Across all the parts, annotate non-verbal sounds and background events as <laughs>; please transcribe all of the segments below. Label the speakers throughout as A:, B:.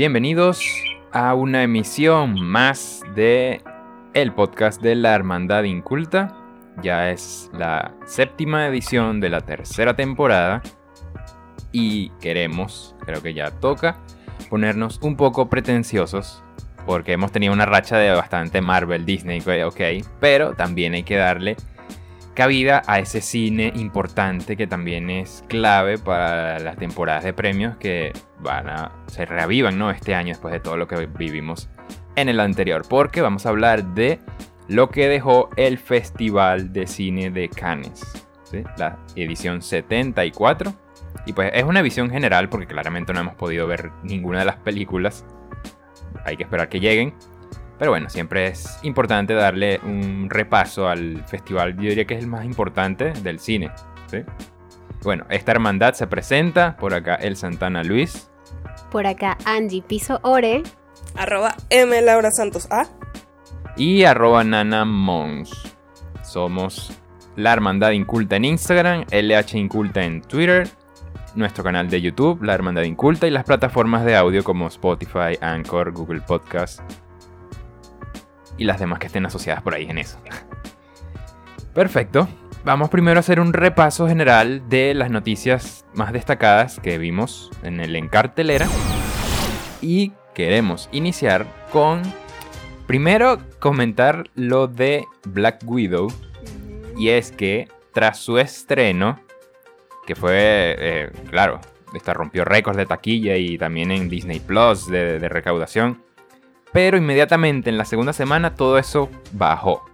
A: Bienvenidos a una emisión más de el podcast de la Hermandad Inculta. Ya es la séptima edición de la tercera temporada y queremos, creo que ya toca, ponernos un poco pretenciosos porque hemos tenido una racha de bastante Marvel, Disney, ok, pero también hay que darle cabida a ese cine importante que también es clave para las temporadas de premios que van a se reavivan ¿no? este año después de todo lo que vivimos en el anterior, porque vamos a hablar de lo que dejó el Festival de Cine de Cannes, la edición 74. Y pues es una visión general porque claramente no hemos podido ver ninguna de las películas. Hay que esperar que lleguen. Pero bueno, siempre es importante darle un repaso al festival, yo diría que es el más importante del cine. Bueno, esta hermandad se presenta, por acá el Santana Luis.
B: Por acá Angie Piso Ore.
C: Arroba M Laura Santos A.
A: Y arroba Nana Mons. Somos la Hermandad Inculta en Instagram, LH Inculta en Twitter, nuestro canal de YouTube, La Hermandad Inculta, y las plataformas de audio como Spotify, Anchor, Google Podcast y las demás que estén asociadas por ahí en eso. Perfecto. Vamos primero a hacer un repaso general de las noticias más destacadas que vimos en el encartelera. Y queremos iniciar con primero comentar lo de Black Widow. Y es que tras su estreno, que fue, eh, claro, esta rompió récords de taquilla y también en Disney Plus de recaudación pero inmediatamente en la segunda semana todo eso bajó.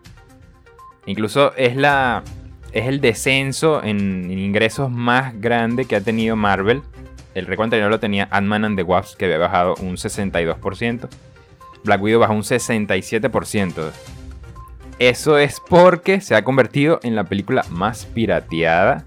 A: Incluso es la es el descenso en, ingresos más grande que ha tenido Marvel. El récord anterior lo tenía Ant-Man and the Wasp, que había bajado un 62%. Black Widow bajó un 67%. Eso es porque se ha convertido en la película más pirateada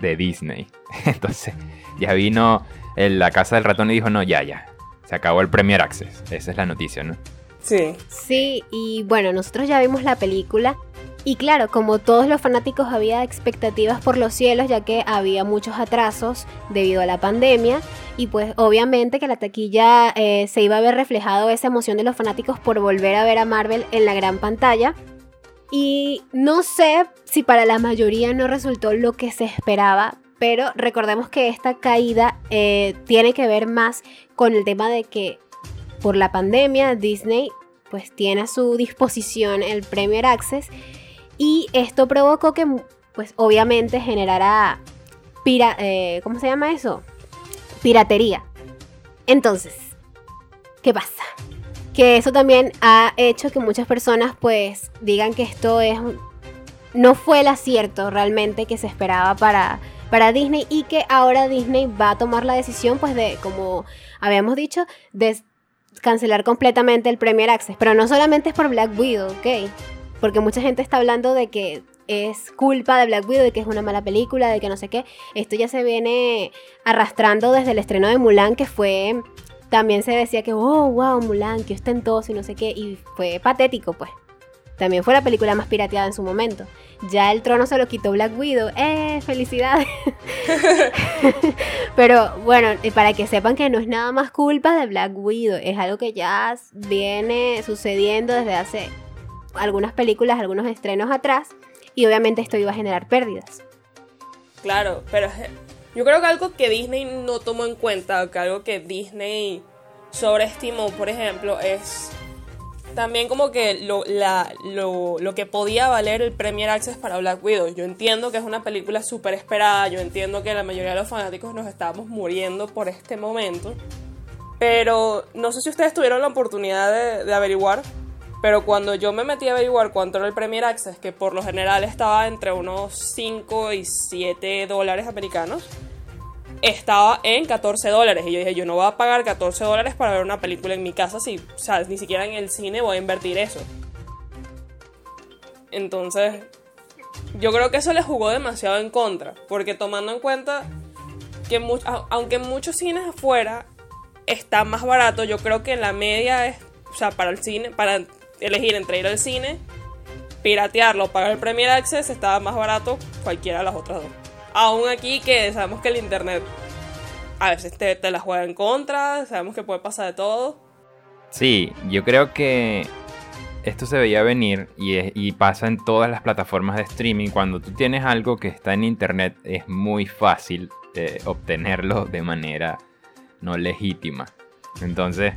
A: de Disney. <laughs> Entonces, ya vino la casa del ratón y dijo, no, ya, ya, se acabó el Premier Access. Esa es la noticia, ¿no?
C: Sí.
B: Sí, y bueno, nosotros ya vimos la película. Y claro, como todos los fanáticos había expectativas por los cielos, ya que había muchos atrasos debido a la pandemia. Y pues obviamente que la taquilla eh, se iba a ver reflejado esa emoción de los fanáticos por volver a ver a Marvel en la gran pantalla. Y no sé si para la mayoría no resultó lo que se esperaba, pero recordemos que esta caída eh, tiene que ver más con el tema de que por la pandemia Disney pues tiene a su disposición el Premier Access y esto provocó que pues obviamente generara pira eh, ¿cómo se llama eso? piratería. Entonces, ¿qué pasa? Que eso también ha hecho que muchas personas pues digan que esto es no fue el acierto realmente que se esperaba para para Disney y que ahora Disney va a tomar la decisión, pues de, como habíamos dicho, de cancelar completamente el Premier Access. Pero no solamente es por Black Widow, ¿ok? Porque mucha gente está hablando de que es culpa de Black Widow, de que es una mala película, de que no sé qué. Esto ya se viene arrastrando desde el estreno de Mulan, que fue... También se decía que, oh, wow, Mulan, que ostentoso y no sé qué. Y fue patético, pues. También fue la película más pirateada en su momento. Ya el trono se lo quitó Black Widow. ¡Eh! ¡Felicidades! <laughs> Pero bueno, para que sepan que no es nada más culpa de Black Widow. Es algo que ya viene sucediendo desde hace algunas películas, algunos estrenos atrás. Y obviamente esto iba a generar pérdidas.
C: Claro, pero yo creo que algo que Disney no tomó en cuenta, que algo que Disney sobreestimó, por ejemplo, es también como que lo, lo, que podía valer el Premier Access para Black Widow. Yo entiendo que es una película súper esperada, yo entiendo que la mayoría de los fanáticos nos estábamos muriendo por este momento, pero no sé si ustedes tuvieron la oportunidad de, de averiguar, pero cuando yo me metí a averiguar cuánto era el Premier Access, que por lo general estaba entre unos 5 y 7 dólares americanos, estaba en 14 dólares. Y yo dije, yo no voy a pagar 14 dólares para ver una película en mi casa si, o sea, ni siquiera en el cine voy a invertir eso. Entonces, yo creo que eso le jugó demasiado en contra. Porque tomando en cuenta que aunque en muchos cines afuera está más barato, yo creo que la media es, o sea, para el cine, para elegir entre ir al cine, piratearlo pagar el Premier Access, estaba más barato cualquiera de las otras dos. Aún aquí que sabemos que el internet a veces te, te la juega en contra, sabemos que puede pasar de todo.
A: Sí, yo creo que esto se veía venir y, pasa en todas las plataformas de streaming. Cuando tú tienes algo que está en internet es muy fácil eh, obtenerlo de manera no legítima. Entonces,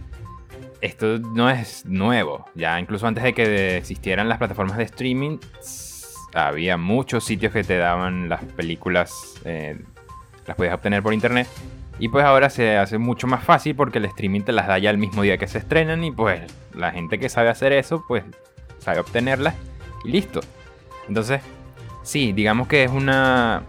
A: esto no es nuevo. Ya incluso antes de que existieran las plataformas de streaming, había muchos sitios que te daban las películas, eh, las podías obtener por internet. Y pues ahora se hace mucho más fácil porque el streaming te las da ya el mismo día que se estrenan y pues la gente que sabe hacer eso pues sabe obtenerlas y listo. Entonces, sí, digamos que es una,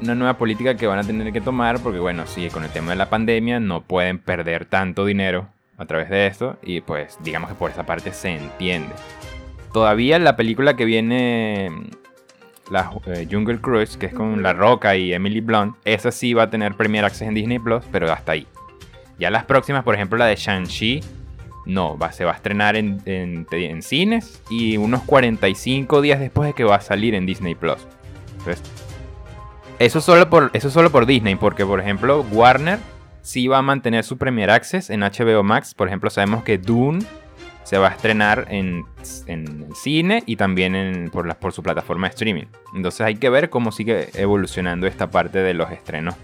A: una nueva política que van a tener que tomar porque bueno, sí, con el tema de la pandemia no pueden perder tanto dinero a través de esto y pues digamos que por esa parte se entiende. Todavía la película que viene la eh, Jungle Cruise, que es con La Roca y Emily Blunt, esa sí va a tener Premier Access en Disney Plus, pero hasta ahí. Ya las próximas, por ejemplo, la de Shang-Chi, no, va, se va a estrenar en, en- en cines y unos 45 días después de que va a salir en Disney Plus. Entonces, eso solo por, eso solo por Disney, porque por ejemplo, Warner sí va a mantener su Premier Access en HBO Max. Por ejemplo, sabemos que Dune se va a estrenar en, en cine y también en- por, por su plataforma de streaming. Entonces hay que ver cómo sigue evolucionando esta parte de los estrenos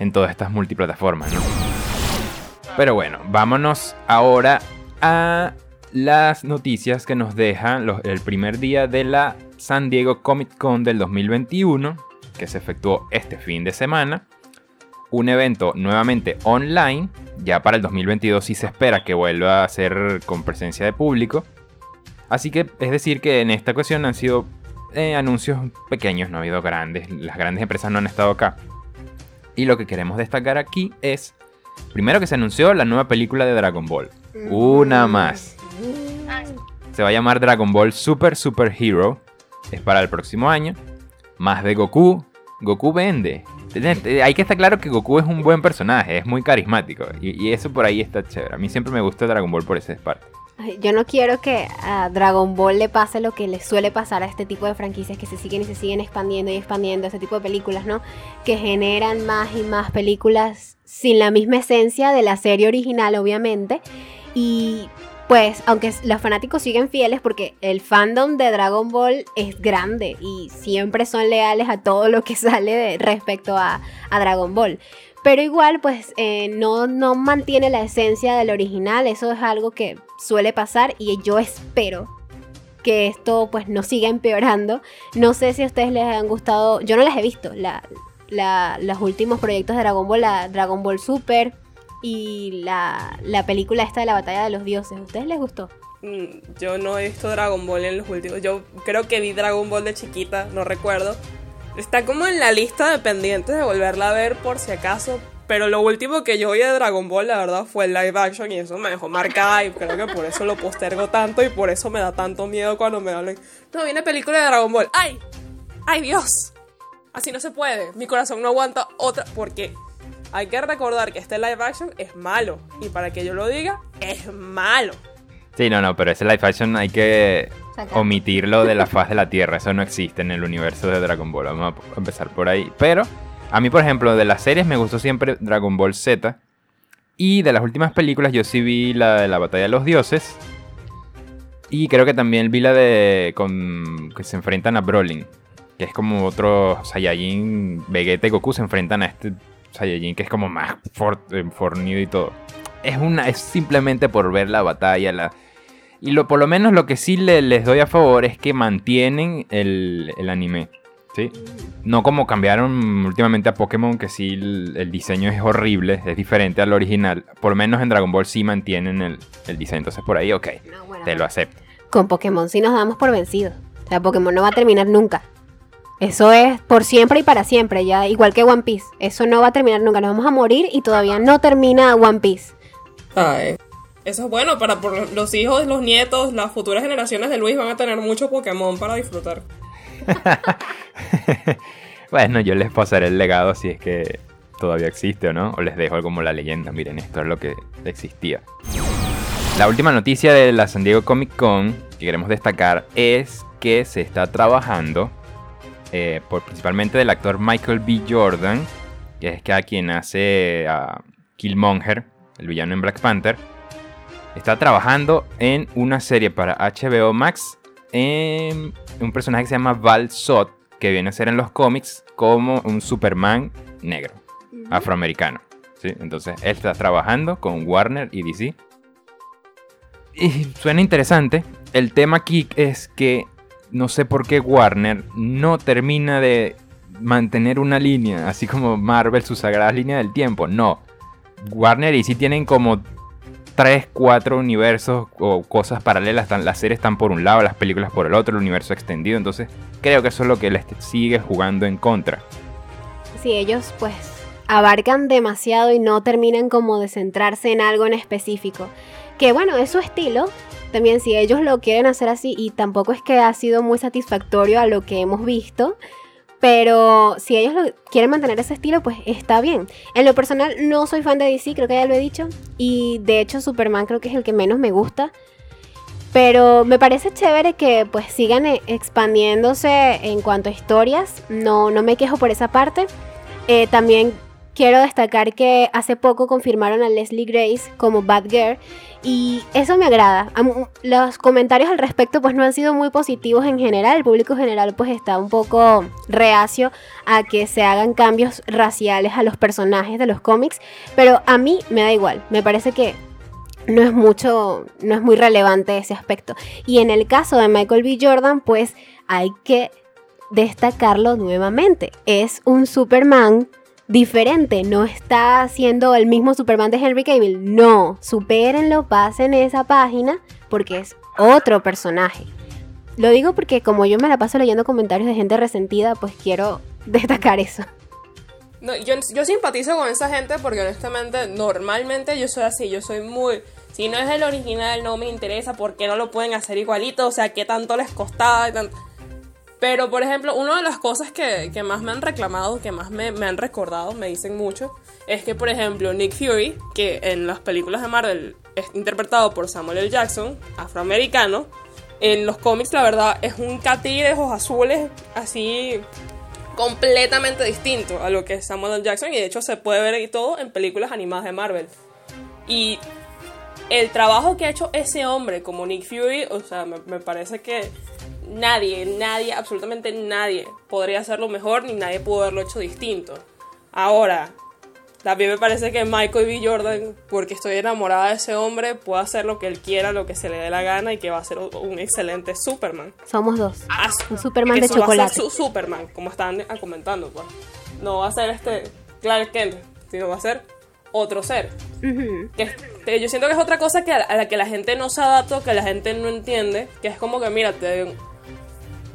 A: en todas estas multiplataformas. ¿no? Pero bueno, vámonos ahora a las noticias que nos dejan el primer día de la San Diego Comic Con del 2021, que se efectuó este fin de semana. Un evento nuevamente online, ya para el 2022 sí se espera que vuelva a ser con presencia de público. Así que es decir que en esta ocasión han sido eh, anuncios pequeños, no ha habido grandes, las grandes empresas no han estado acá. Y lo que queremos destacar aquí es, primero que se anunció la nueva película de Dragon Ball. Una más. Se va a llamar Dragon Ball Super Super Hero. Es para el próximo año. Más de Goku. Goku vende. Hay que estar claro que Goku es un buen personaje, es muy carismático. Y, eso por ahí está chévere. A mí siempre me gusta Dragon Ball por esa parte.
B: Yo no quiero que a Dragon Ball le pase lo que le suele pasar a este tipo de franquicias que se siguen y se siguen expandiendo y expandiendo, ese tipo de películas, ¿no? Que generan más y más películas sin la misma esencia de la serie original, obviamente. Y pues, aunque los fanáticos siguen fieles porque el fandom de Dragon Ball es grande y siempre son leales a todo lo que <laughs> sale de- respecto a, a Dragon Ball. Pero igual, pues eh, no, no mantiene la esencia del original. Eso es algo que suele pasar y yo espero que esto pues no siga empeorando. No sé si a ustedes les han gustado, yo no las he visto, los últimos proyectos de Dragon Ball, la Dragon Ball Super y la, la película esta de la batalla de los dioses. ¿A ustedes les gustó?
C: Mm, Yo no he visto Dragon Ball en los últimos. Yo creo que vi Dragon Ball de chiquita, no recuerdo. Está como en la lista de pendientes de volverla a ver por si acaso. Pero lo último que yo vi de Dragon Ball, la verdad, fue el live action y eso me dejó marcada y creo que por eso lo postergo tanto y por eso me da tanto miedo cuando me hablan. No, viene película de Dragon Ball. ¡Ay! ¡Ay, Dios! Así no se puede. Mi corazón no aguanta otra. Porque hay que recordar que este live action es malo. Y para que yo lo diga, es malo.
A: Sí, no, no, pero ese live action hay que omitirlo de la faz de la Tierra. Eso no existe en el universo de Dragon Ball. Vamos a empezar por ahí. Pero a mí, por ejemplo, de las series me gustó siempre Dragon Ball Z. Y de las últimas películas yo sí vi la de la Batalla de los Dioses. Y creo que también vi la de con que se enfrentan a Brolin. Que es como otro Saiyajin. Vegeta y Goku se enfrentan a este Saiyajin que es como más for- eh, fornido y todo. Es, una, es simplemente por ver la batalla. La, y lo, por lo menos lo que sí le- les doy a favor es que mantienen el, el anime. ¿sí? No como cambiaron últimamente a Pokémon, que sí el, el diseño es horrible, es diferente al original. Por lo menos en Dragon Ball sí mantienen el, el diseño. Entonces por ahí, ok,
B: No, bueno,
A: te lo acepto.
B: Con Pokémon sí nos damos por vencidos. O sea, Pokémon no va a terminar nunca. Eso es por siempre y para siempre, ya igual que One Piece. Eso no va a terminar nunca. Nos vamos a morir y todavía no termina One Piece.
C: Ay. Eso es bueno para por los hijos, los nietos, las futuras generaciones de Luis van a tener mucho Pokémon para disfrutar. <laughs>
A: Bueno, yo les pasaré el legado si es que todavía existe o no. O les dejo como la leyenda. Miren, esto es lo que existía. La última noticia de la San Diego Comic Con que queremos destacar es que se está trabajando, eh, por, principalmente del actor Michael B. Jordan, que es que a quien hace a Killmonger, el villano en Black Panther, está trabajando en una serie para HBO Max en un personaje que se llama Val Zod, que viene a ser en los cómics como un Superman negro, afroamericano. ¿sí? Entonces él está trabajando con Warner y DC. Y suena interesante. El tema aquí es que no sé por qué Warner no termina de mantener una línea, así como Marvel, su sagrada línea del tiempo. No. Warner y DC tienen como 3, 4 universos o cosas paralelas. Las series están por un lado, las películas por el otro, el universo extendido. Entonces creo que eso es lo que les sigue jugando en contra.
B: Sí, ellos pues abarcan demasiado y no terminan como de centrarse en algo en específico. Que bueno, es su estilo. También si ellos lo quieren hacer así y tampoco es que ha sido muy satisfactorio a lo que hemos visto. Pero si ellos lo quieren mantener ese estilo, pues está bien. En lo personal no soy fan de DC, creo que ya lo he dicho. Y de hecho Superman creo que es el que menos me gusta. Pero me parece chévere que pues sigan e- expandiéndose en cuanto a historias. No, no me quejo por esa parte. Eh, también quiero destacar que hace poco confirmaron a Leslie Grace como Batgirl y eso me agrada. Los comentarios al respecto pues no han sido muy positivos en general. El público general pues está un poco reacio a que se hagan cambios raciales a los personajes de los cómics, pero a mí me da igual. Me parece que no es mucho, no es muy relevante ese aspecto. Y en el caso de Michael B. Jordan, pues hay que destacarlo nuevamente. Es un Superman diferente, no está siendo el mismo Superman de Henry Cavill. No, supérenlo, pasen esa página porque es otro personaje. Lo digo porque como yo me la paso leyendo comentarios de gente resentida, pues quiero <laughs> destacar eso.
C: No, yo, yo simpatizo con esa gente porque honestamente, normalmente yo soy así, yo soy muy... Si no es el original, no me interesa, ¿por qué no lo pueden hacer igualito? O sea, ¿qué tanto les costaba? y tan- Pero, por ejemplo, una de las cosas que, que más me han reclamado, que más me, me han recordado, me dicen mucho, es que, por ejemplo, Nick Fury, que en las películas de Marvel es interpretado por Samuel L. Jackson, afroamericano, en los cómics, la verdad, es un catí de ojos azules, así completamente distinto a lo que es Samuel L. Jackson y de hecho se puede ver y todo en películas animadas de Marvel. Y el trabajo que ha hecho ese hombre como Nick Fury, o sea, me, me parece que nadie, nadie, absolutamente nadie podría hacerlo mejor ni nadie pudo haberlo hecho distinto. Ahora, también me parece que Michael B. Jordan, porque estoy enamorada de ese hombre, puede hacer lo que él quiera, lo que se le dé la gana y que va a ser un excelente Superman.
B: Somos dos.
C: Ah,
B: Un Superman de
C: eso va a
B: chocolate.
C: ser su Superman, como están comentando, pues. No va a ser este Clark Kent, sino va a ser otro ser.
B: Ujú.
C: Que, que yo siento que es otra cosa que a, a la que la gente no se adapta, que la gente no entiende, que es como que, mira, te...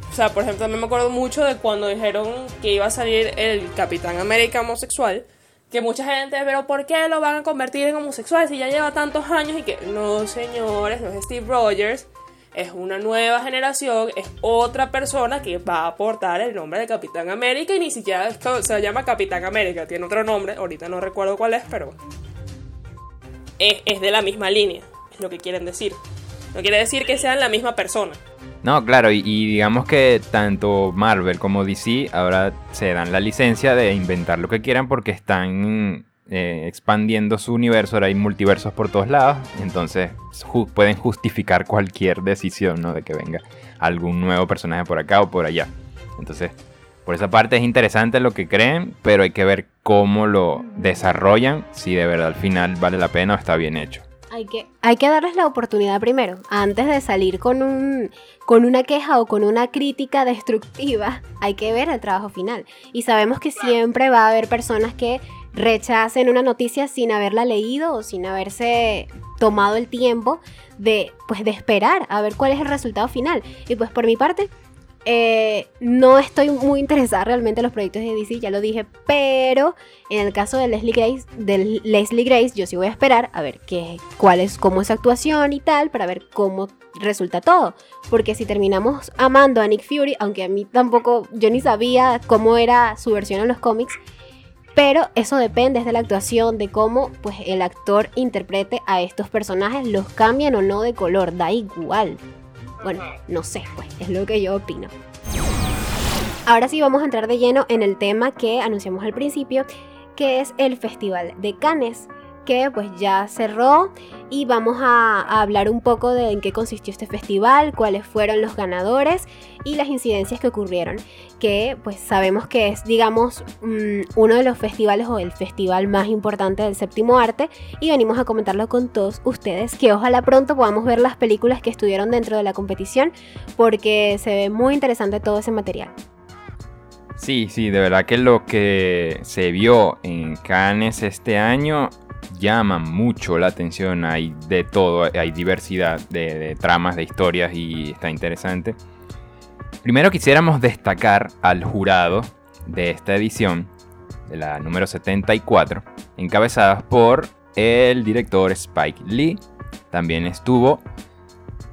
C: O sea, por ejemplo, también me acuerdo mucho de cuando dijeron que iba a salir el Capitán América homosexual, que mucha gente, pero ¿por qué lo van a convertir en homosexual si ya lleva tantos años? Y que, no, señores, no es Steve Rogers, es una nueva generación, es otra persona que va a aportar el nombre de Capitán América y ni siquiera se llama Capitán América, tiene otro nombre, ahorita no recuerdo cuál es, pero es, es de la misma línea, es lo que quieren decir. No quiere decir que sean la misma persona.
A: No, claro, y, digamos que tanto Marvel como DC ahora se dan la licencia de inventar lo que quieran porque están eh, expandiendo su universo, ahora hay multiversos por todos lados, entonces pueden justificar cualquier decisión, ¿no? De que venga algún nuevo personaje por acá o por allá. Entonces, por esa parte es interesante lo que creen, pero hay que ver cómo lo desarrollan, si de verdad al final vale la pena o está bien hecho.
B: Hay que, hay que darles la oportunidad primero, antes de salir con, un, con una queja o con una crítica destructiva, <laughs> hay que ver el trabajo final. Y sabemos que siempre va a haber personas que rechacen una noticia sin haberla leído o sin haberse tomado el tiempo de, pues, de esperar a ver cuál es el resultado final. Y pues por mi parte, eh, no estoy muy interesada realmente en los proyectos de DC, ya lo dije, pero en el caso de Leslie Grace, de Leslie Grace, yo sí voy a esperar a ver qué, cuál es, cómo es su actuación y tal, para ver cómo resulta todo. Porque si terminamos amando a Nick Fury, aunque a mí tampoco, yo ni sabía cómo era su versión en los cómics, pero eso depende de la actuación, de cómo pues el actor interprete a estos personajes, los cambian o no de color, da igual. Bueno, no sé, pues es lo que yo opino. Ahora sí vamos a entrar de lleno en el tema que anunciamos al principio, que es el Festival de Cannes que pues ya cerró y vamos a, hablar un poco de en qué consistió este festival, cuáles fueron los ganadores y las incidencias que ocurrieron, que pues sabemos que es digamos mm, uno de los festivales o el festival más importante del séptimo arte y venimos a comentarlo con todos ustedes, que ojalá pronto podamos ver las películas que estuvieron dentro de la competición porque se ve muy interesante todo ese material.
A: Sí, sí, de verdad que lo que se vio en Cannes este año llama mucho la atención, hay de todo, hay diversidad de, tramas, de historias y está interesante. Primero quisiéramos destacar al jurado de esta edición, de la número 74, encabezadas por el director Spike Lee. También estuvo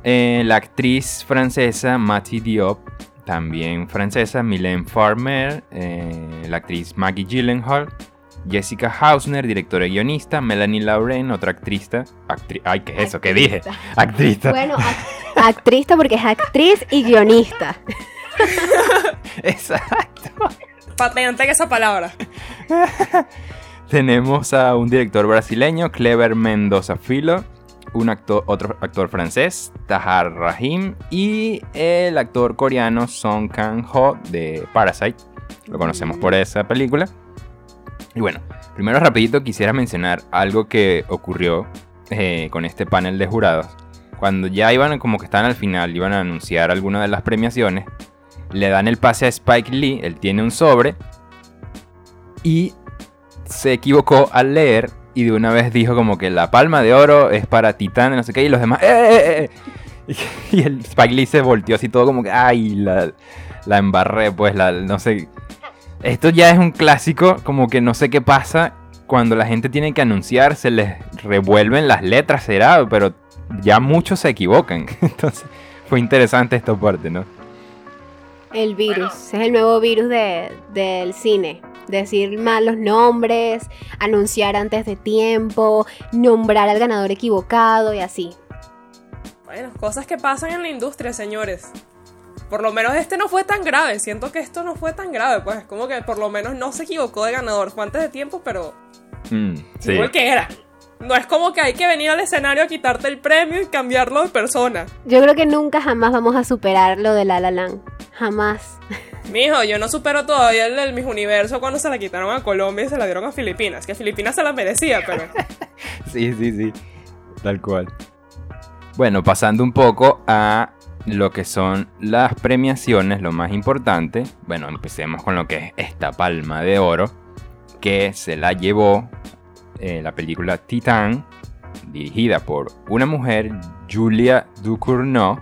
A: eh, la actriz francesa Matty Diop, también francesa Mylène Farmer, eh, la actriz Maggie Gyllenhaal, Jessica Hausner, directora y guionista, Melanie Lauren, otra actriz, ay, ¿qué es eso? ¿Qué dije? Actriz.
B: Bueno, actriz porque es actriz y guionista. <laughs>
A: Exacto.
C: Patente que esa palabra. <laughs>
A: Tenemos a un director brasileño, Clever Mendoza Filo, un actor, otro actor francés, Tahar Rahim, y el actor coreano Song Kang-ho de Parasite. Lo conocemos por esa película. Y bueno, primero rapidito quisiera mencionar algo que ocurrió eh, con este panel de jurados. Cuando ya iban como que estaban al final, iban a anunciar alguna de las premiaciones, le dan el pase a Spike Lee, él tiene un sobre y se equivocó al leer y de una vez dijo como que la palma de oro es para Titán, no sé qué, y los demás, ¡eh, eh, eh! <laughs> Y el Spike Lee se volteó así todo como que, ¡ay! La, la embarré, pues, la, no sé. Esto ya es un clásico, como que no sé qué pasa cuando la gente tiene que anunciar, se les revuelven las letras, será, pero ya muchos se equivocan. <laughs> Entonces, fue interesante esta parte, ¿no?
B: El virus, es el nuevo virus del cine. Decir mal los nombres, anunciar antes de tiempo, nombrar al ganador equivocado y así.
C: Bueno, cosas que pasan en la industria, señores por lo menos este no fue tan grave. Siento que esto no fue tan grave, pues como que por lo menos no se equivocó de ganador. Fue antes de tiempo, pero.
A: Mm, sí.
C: que era. No es como que hay que venir al escenario a quitarte el premio y cambiarlo de persona.
B: Yo creo que nunca jamás vamos a superar lo de La La Land. Jamás.
C: Mijo, yo no supero todavía el del Mis Universo cuando se la quitaron a Colombia y se la dieron a Filipinas. Que Filipinas se la merecía, pero. <laughs>
A: sí, sí, sí. Tal cual. Bueno, pasando un poco a lo que son las premiaciones, lo más importante, bueno, empecemos con lo que es esta palma de oro, que se la llevó eh, la película Titán, dirigida por una mujer, Julia Ducournau.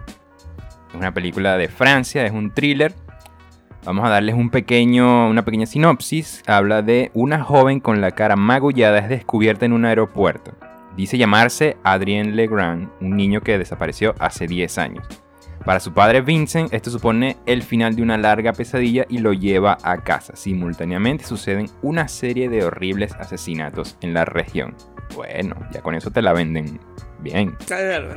A: Es una película de Francia, es un thriller. Vamos a darles un pequeño, una pequeña sinopsis. Habla de una joven con la cara magullada es descubierta en un aeropuerto. Dice llamarse Adrien Legrand, un niño que desapareció hace 10 años. Para su padre Vincent, esto supone el final de una larga pesadilla y lo lleva a casa. Simultáneamente suceden una serie de horribles asesinatos en la región. Bueno, ya con eso te la venden bien.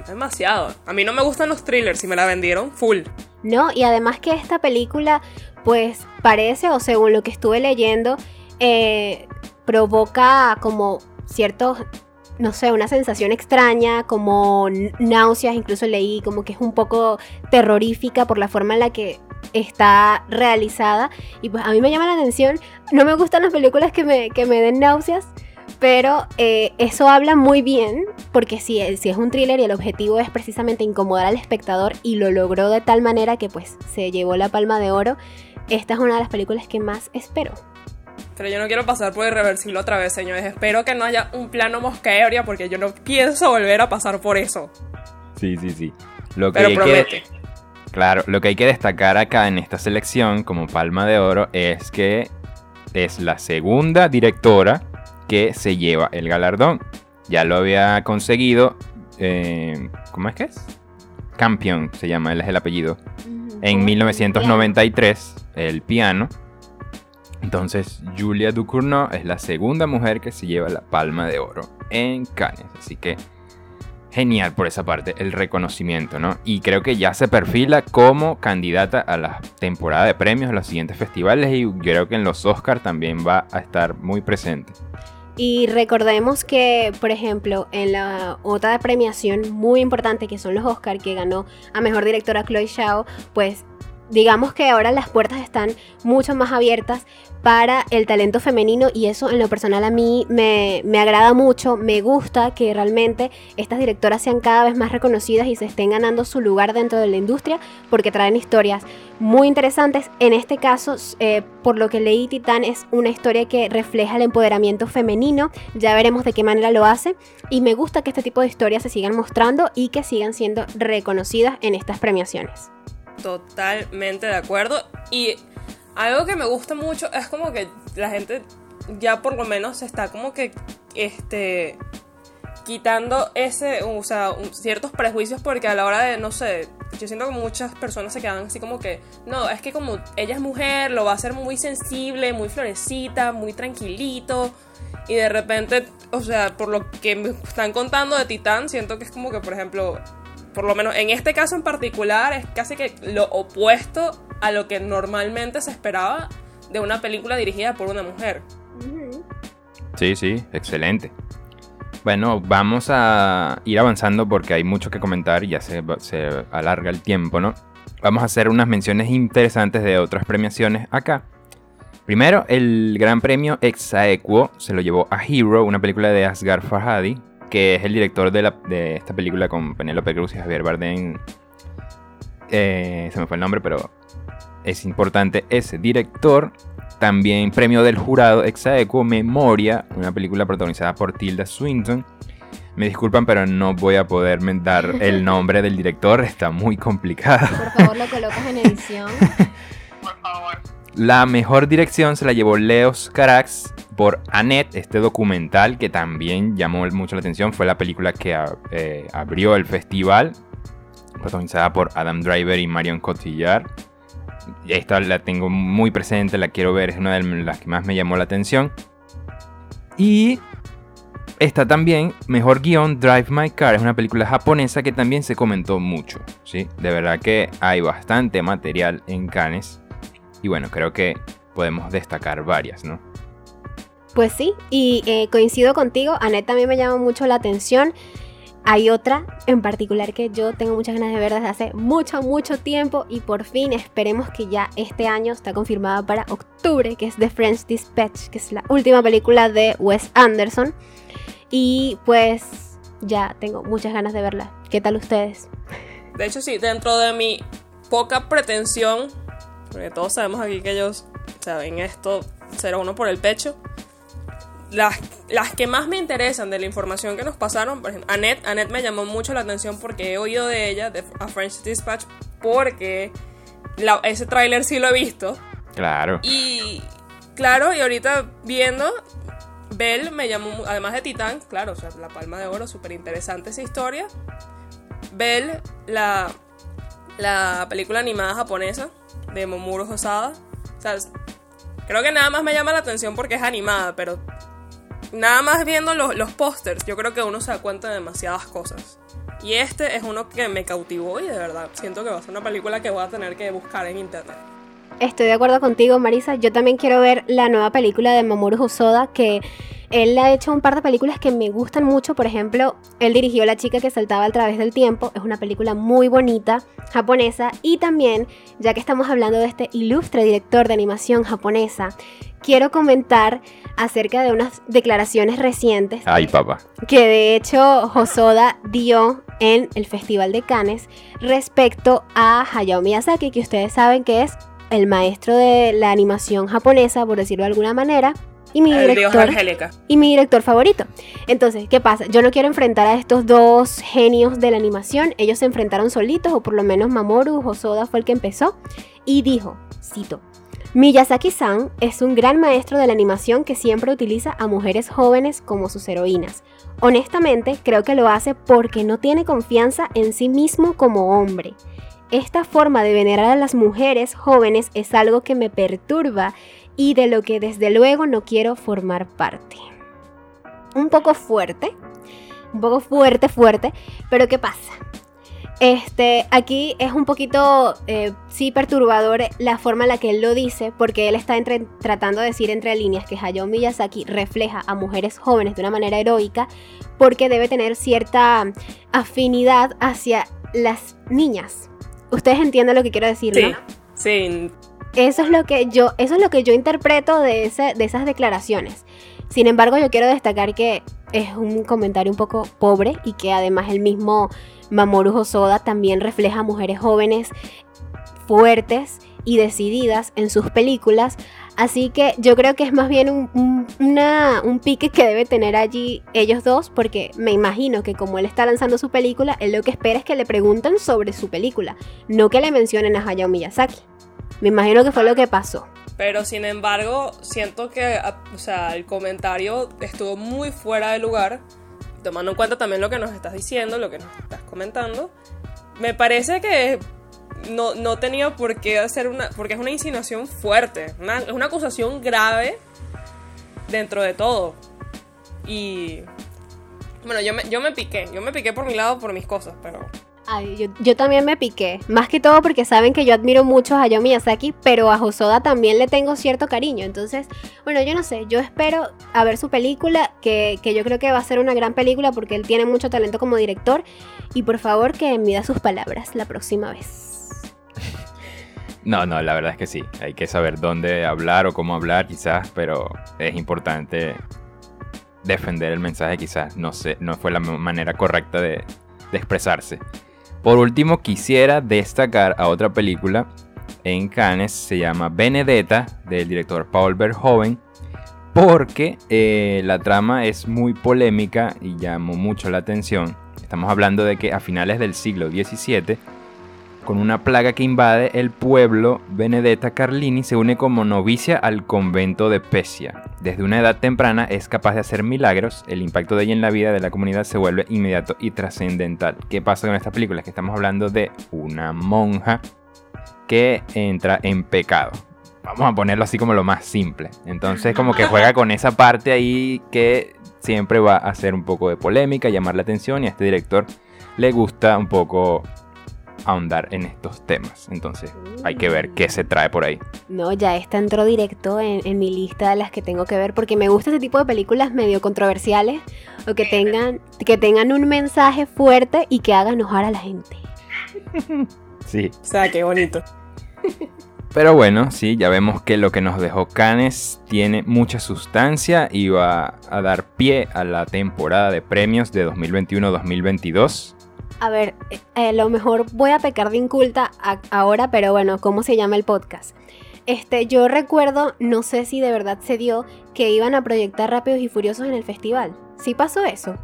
C: Demasiado. A mí no me gustan los thrillers y me la vendieron full.
B: No, y además que esta película, pues parece, o según lo que estuve leyendo, eh, provoca como ciertos no sé, una sensación extraña, como náuseas, incluso leí como que es un poco terrorífica por la forma en la que está realizada. Y pues a mí me llama la atención, no me gustan las películas que me, me den náuseas, pero eh, eso habla muy bien, porque si, si es un thriller y el objetivo es precisamente incomodar al espectador y lo logró de tal manera que pues se llevó la palma de oro, esta es una de las películas que más espero.
C: Pero yo no quiero pasar por irreversible otra vez, señores. Espero que no haya un plano mosca porque yo no pienso volver a pasar por eso.
A: Sí, sí, sí. Lo
C: que Pero promete.
A: claro, lo que hay que destacar acá en esta selección como palma de oro es que es la segunda directora que se lleva el galardón. Ya lo había conseguido. Eh, ¿Cómo es que es? Campion se llama, él es el apellido. En 1993, el piano entonces, Julia Ducournau es la segunda mujer que se lleva la palma de oro en Cannes. Así que, genial por esa parte, el reconocimiento, ¿no? Y creo que ya se perfila como candidata a la temporada de premios de los siguientes festivales y creo que en los Oscars también va a estar muy presente.
B: Y recordemos que, por ejemplo, en la otra premiación muy importante que son los Oscars, que ganó a Mejor Directora Chloe Zhao, pues digamos que ahora las puertas están mucho más abiertas para el talento femenino y eso en lo personal a mí me, agrada mucho, me gusta que realmente estas directoras sean cada vez más reconocidas y se estén ganando su lugar dentro de la industria porque traen historias muy interesantes. En este caso, eh, por lo que leí, Titán es una historia que refleja el empoderamiento femenino, ya veremos de qué manera lo hace y me gusta que este tipo de historias se sigan mostrando y que sigan siendo reconocidas en estas premiaciones.
C: Totalmente de acuerdo y algo que me gusta mucho es como que la gente ya por lo menos está como que este quitando ese, o sea, ciertos prejuicios porque a la hora de, no sé, yo siento que muchas personas se quedan así como que, no, es que como ella es mujer, lo va a hacer muy sensible, muy florecita, muy tranquilito. Y de repente, o sea, por lo que me están contando de Titán, siento que es como que, por ejemplo, por lo menos en este caso en particular, es casi que lo opuesto a lo que normalmente se esperaba de una película dirigida por una mujer.
A: Sí, sí, excelente. Bueno, vamos a ir avanzando porque hay mucho que comentar y ya se, se alarga el tiempo, ¿no? Vamos a hacer unas menciones interesantes de otras premiaciones acá. Primero, el gran premio Exaequo se lo llevó a Hero, una película de Asghar Farhadi, que es el director de, la, de esta película con Penélope Cruz y Javier Bardem. Eh, se me fue el nombre, pero es importante ese director. También premio del jurado Exaequo Memoria, una película protagonizada por Tilda Swinton. Me disculpan, pero no voy a poder dar el <laughs> nombre del director, está muy complicado.
B: Por favor, lo colocas en edición. <laughs>
A: por favor. La mejor dirección se la llevó Leos Carax por Annette, este documental que también llamó mucho la atención. Fue la película que eh, abrió el festival, protagonizada por Adam Driver y Marion Cotillard esta la tengo muy presente, la quiero ver, es una de las que más me llamó la atención. Y está también Mejor Guión Drive My Car, es una película japonesa que también se comentó mucho, ¿sí? De verdad que hay bastante material en Cannes. Y bueno, creo que podemos destacar varias, ¿no?
B: Pues sí, y eh, coincido contigo, Annette también me llama mucho la atención. Hay otra en particular que yo tengo muchas ganas de ver desde hace mucho, mucho tiempo y por fin esperemos que ya este año está confirmada para octubre, que es The French Dispatch, que es la última película de Wes Anderson. Y pues ya tengo muchas ganas de verla. ¿Qué tal ustedes?
C: De hecho, sí, dentro de mi poca pretensión, porque todos sabemos aquí que ellos saben esto, será uno por el pecho las, las que más me interesan de la información que nos pasaron, por ejemplo, Annette, Annette me llamó mucho la atención porque he oído de ella, de A French Dispatch, porque ese tráiler sí lo he visto.
A: Claro.
C: Y claro, y ahorita viendo, Belle me llamó, además de Titán, claro, o sea, la palma de oro, súper interesante esa historia. Belle, la, la película animada japonesa de Momuro Hosada. O sea, creo que nada más me llama la atención porque es animada, pero nada más viendo los, los pósters, yo creo que uno se da cuenta de demasiadas cosas. Y este es uno que me cautivó y de verdad siento que va a ser una película que voy a tener que buscar en internet.
B: Estoy de acuerdo contigo, Marisa. Yo también quiero ver la nueva película de Mamoru Hosoda, que él ha hecho un par de películas que me gustan mucho. Por ejemplo, él dirigió La chica que saltaba a través del tiempo. Es una película muy bonita, japonesa. Y también, ya que estamos hablando de este ilustre director de animación japonesa, quiero comentar acerca de unas declaraciones recientes.
A: Ay, papá.
B: Que de hecho Hosoda dio en el Festival de Cannes respecto a Hayao Miyazaki, que ustedes saben que es el maestro de la animación japonesa, por decirlo de alguna manera. Y mi, director, y mi director favorito. Entonces, ¿qué pasa? Yo no quiero enfrentar a estos dos genios de la animación. Ellos se enfrentaron solitos, o por lo menos Mamoru Hosoda fue el que empezó. Y dijo, cito, Miyazaki-san es un gran maestro de la animación que siempre utiliza a mujeres jóvenes como sus heroínas. Honestamente, creo que lo hace porque no tiene confianza en sí mismo como hombre. Esta forma de venerar a las mujeres jóvenes es algo que me perturba y de lo que desde luego no quiero formar parte. Un poco fuerte, un poco fuerte, fuerte. Pero ¿qué pasa? Este, aquí es un poquito, eh, sí, perturbador la forma en la que él lo dice, porque él está tratando de decir entre líneas que Hayao Miyazaki refleja a mujeres jóvenes de una manera heroica, porque debe tener cierta afinidad hacia las niñas. Ustedes entienden lo que quiero decir,
C: sí, Sí.
B: Eso es lo que yo, eso es lo que yo interpreto de, ese, de esas declaraciones. Sin embargo, yo quiero destacar que es un comentario un poco pobre y que además el mismo Mamoru Hosoda también refleja mujeres jóvenes fuertes y decididas en sus películas. Así que yo creo que es más bien un, pique que debe tener allí ellos dos, porque me imagino que como él está lanzando su película, él lo que espera es que le pregunten sobre su película, no que le mencionen a Hayao Miyazaki. Me imagino que fue lo que pasó.
C: Pero sin embargo, siento que o sea, el comentario estuvo muy fuera de lugar tomando en cuenta también lo que nos estás diciendo, lo que nos estás comentando, me parece que no, no tenía por qué hacer una. porque es una insinuación fuerte, es una acusación grave dentro de todo. Y. Bueno, yo me, yo me piqué, yo me piqué por mi lado por mis cosas, pero
B: yo, también me piqué. Más que todo porque saben que yo admiro mucho a Hayao Miyazaki, pero a Hosoda también le tengo cierto cariño. Entonces, bueno, yo no sé. Yo espero a ver su película, que, yo creo que va a ser una gran película porque él tiene mucho talento como director. Y por favor, que mida sus palabras la próxima vez.
A: No, no, la verdad es que sí. Hay que saber dónde hablar o cómo hablar, quizás, pero es importante defender el mensaje, quizás no sé, no fue la manera correcta de expresarse. Por último, quisiera destacar a otra película en Cannes, se llama Benedetta, del director Paul Verhoeven, porque eh, la trama es muy polémica y llamó mucho la atención. Estamos hablando de que a finales del siglo XVII con una plaga que invade el pueblo, Benedetta Carlini se une como novicia al convento de Pesia. Desde una edad temprana es capaz de hacer milagros, el impacto de ella en la vida de la comunidad se vuelve inmediato y trascendental. ¿Qué pasa con esta película? Que estamos hablando de una monja que entra en pecado. Vamos a ponerlo así como lo más simple. Entonces como que juega con esa parte ahí que siempre va a hacer un poco de polémica, llamar la atención y a este director le gusta un poco ahondar en estos temas. Entonces hay que ver qué se trae por ahí.
B: No, ya está entró directo en, mi lista de las que tengo que ver porque me gusta ese tipo de películas medio controversiales o que tengan, que tengan un mensaje fuerte y que hagan enojar a la gente. <laughs>
A: Sí.
C: O sea, qué bonito.
A: Pero bueno, sí, ya vemos que lo que nos dejó Cannes tiene mucha sustancia y va a dar pie a la temporada de premios de 2021-2022
B: a ver, eh, a lo mejor voy a pecar de inculta ahora, pero bueno, ¿cómo se llama el podcast? Este, yo recuerdo, no sé si de verdad se dio, que iban a proyectar Rápidos y Furiosos en el festival. ¿Sí pasó eso?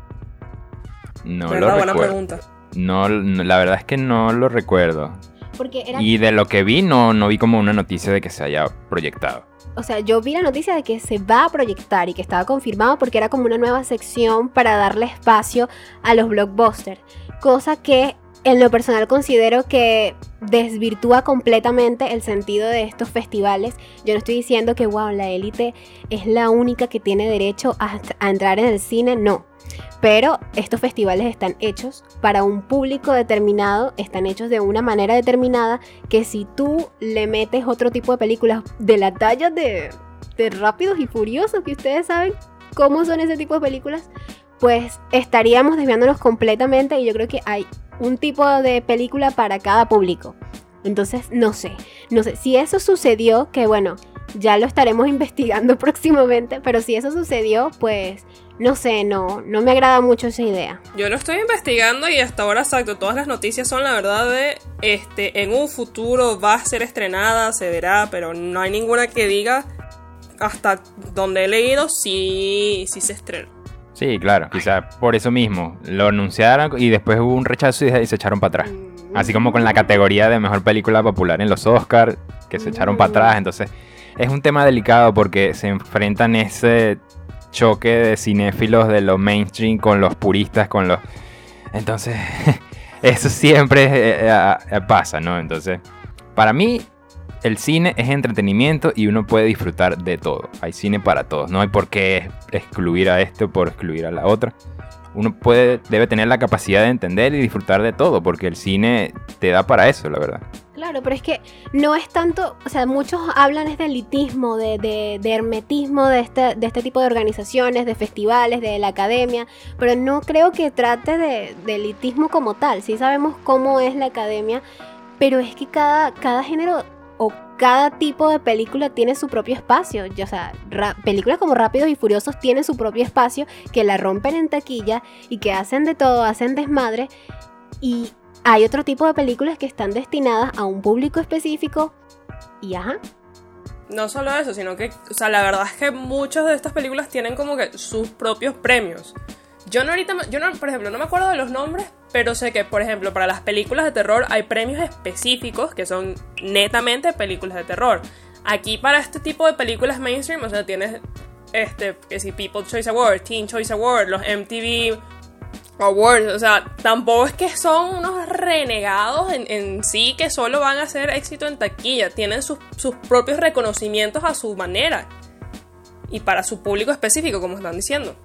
A: No lo buena pregunta. No, la verdad es que no lo recuerdo.
B: Porque
A: Y de lo que vi, no, no vi como una noticia de que se haya proyectado.
B: O sea, yo vi la noticia de que se va a proyectar y que estaba confirmado porque era como una nueva sección para darle espacio a los blockbusters cosa que en lo personal considero que desvirtúa completamente el sentido de estos festivales. Yo no estoy diciendo que, wow, la élite es la única que tiene derecho a, entrar en el cine, no. Pero estos festivales están hechos para un público determinado, están hechos de una manera determinada que si tú le metes otro tipo de películas de la talla de, de Rápidos y Furiosos, que ustedes saben cómo son ese tipo de películas, pues estaríamos desviándonos completamente y yo creo que hay un tipo de película para cada público. Entonces, no sé, no sé, si eso sucedió, que bueno, ya lo estaremos <laughs> investigando próximamente, pero si eso sucedió, pues no sé, no, no me agrada mucho esa idea.
C: Yo lo estoy investigando y hasta ahora exacto, todas las noticias son la verdad de este en un futuro va a ser estrenada, se verá, pero no hay ninguna que diga hasta donde he leído si, si se estrena.
A: Sí, claro, quizá por eso mismo. Lo anunciaron y después hubo un rechazo y se echaron para atrás. Mm. Así como con la categoría de mejor película popular en los Oscars, que se echaron para atrás. Entonces, es un tema delicado porque se enfrentan ese choque de cinéfilos de los mainstream con los puristas, con los... Entonces, <laughs> eso siempre eh, eh, pasa, ¿no? Entonces, para mí, el cine es entretenimiento y uno puede disfrutar de todo. Hay cine para todos. No hay por qué excluir a este por excluir a la otra. uno puede, debe tener la capacidad de entender y disfrutar de todo, porque el cine te da para eso, la verdad.
B: Claro, pero es que no es tanto, o sea, muchos hablan es de elitismo, de, de, hermetismo de este, de este tipo de organizaciones, de festivales, de la academia, pero no creo que trate de, de elitismo como tal, sí sabemos cómo es la academia, pero es que cada, cada género o cada tipo de película tiene su propio espacio. O sea, películas como Rápidos y Furiosos tienen su propio espacio que la rompen en taquilla y que hacen de todo, hacen desmadre. Y hay otro tipo de películas que están destinadas a un público específico y ajá.
C: No solo eso, sino que, o sea, la verdad es que muchas de estas películas tienen como que sus propios premios. Yo no ahorita, yo no, por ejemplo, no me acuerdo de los nombres, pero sé que, por ejemplo, para las películas de terror hay premios específicos que son netamente películas de terror. Aquí para este tipo de películas mainstream, o sea, tienes este, que si People's Choice Award, Teen Choice Award, los MTV Awards, o sea, tampoco es que son unos renegados en, en sí que solo van a hacer éxito en taquilla, tienen sus, sus propios reconocimientos a su manera y para su público específico, como están diciendo.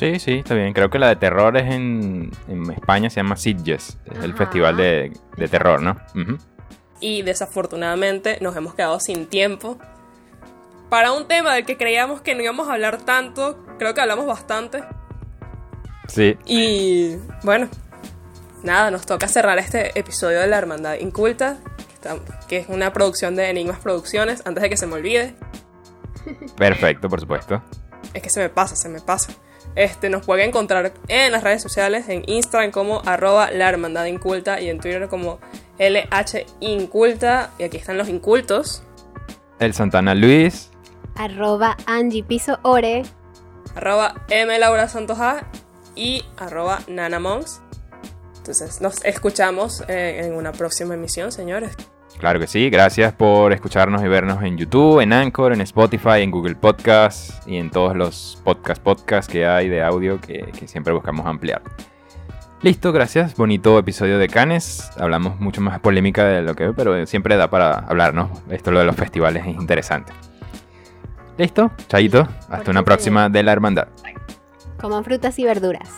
A: Sí, sí, está bien. Creo que la de terror es en, en España, se llama Sitges, es el festival de, de terror, ¿no?
C: Y desafortunadamente nos hemos quedado sin tiempo. Para un tema del que creíamos que no íbamos a hablar tanto, creo que hablamos bastante.
A: Sí,
C: Y bueno, nada, nos toca cerrar este episodio de La Hermandad Inculta, que es una producción de Enigmas Producciones, antes de que se me olvide.
A: perfecto, por supuesto.
C: Es que se me pasa, se me pasa. Este, nos pueden encontrar en las redes sociales, en Instagram como arroba la hermandad inculta y en Twitter como LH Inculta. Y aquí están los incultos,
A: El Santana Luis,
B: Arroba Angie Piso Ore.
C: arroba M Laura Santos A y arroba Nana Monks. Entonces, nos escuchamos eh, en una próxima emisión, señores.
A: Claro que sí, gracias por escucharnos y vernos en YouTube, en Anchor, en Spotify, en Google Podcasts y en todos los podcast podcasts que hay de audio que, que siempre buscamos ampliar. Listo, gracias. Bonito episodio de Canes. Hablamos mucho más polémica de lo que pero siempre da para hablar, ¿no? Esto lo de los festivales es interesante. Listo, chaito. Hasta una próxima de la hermandad.
B: Coman frutas y verduras.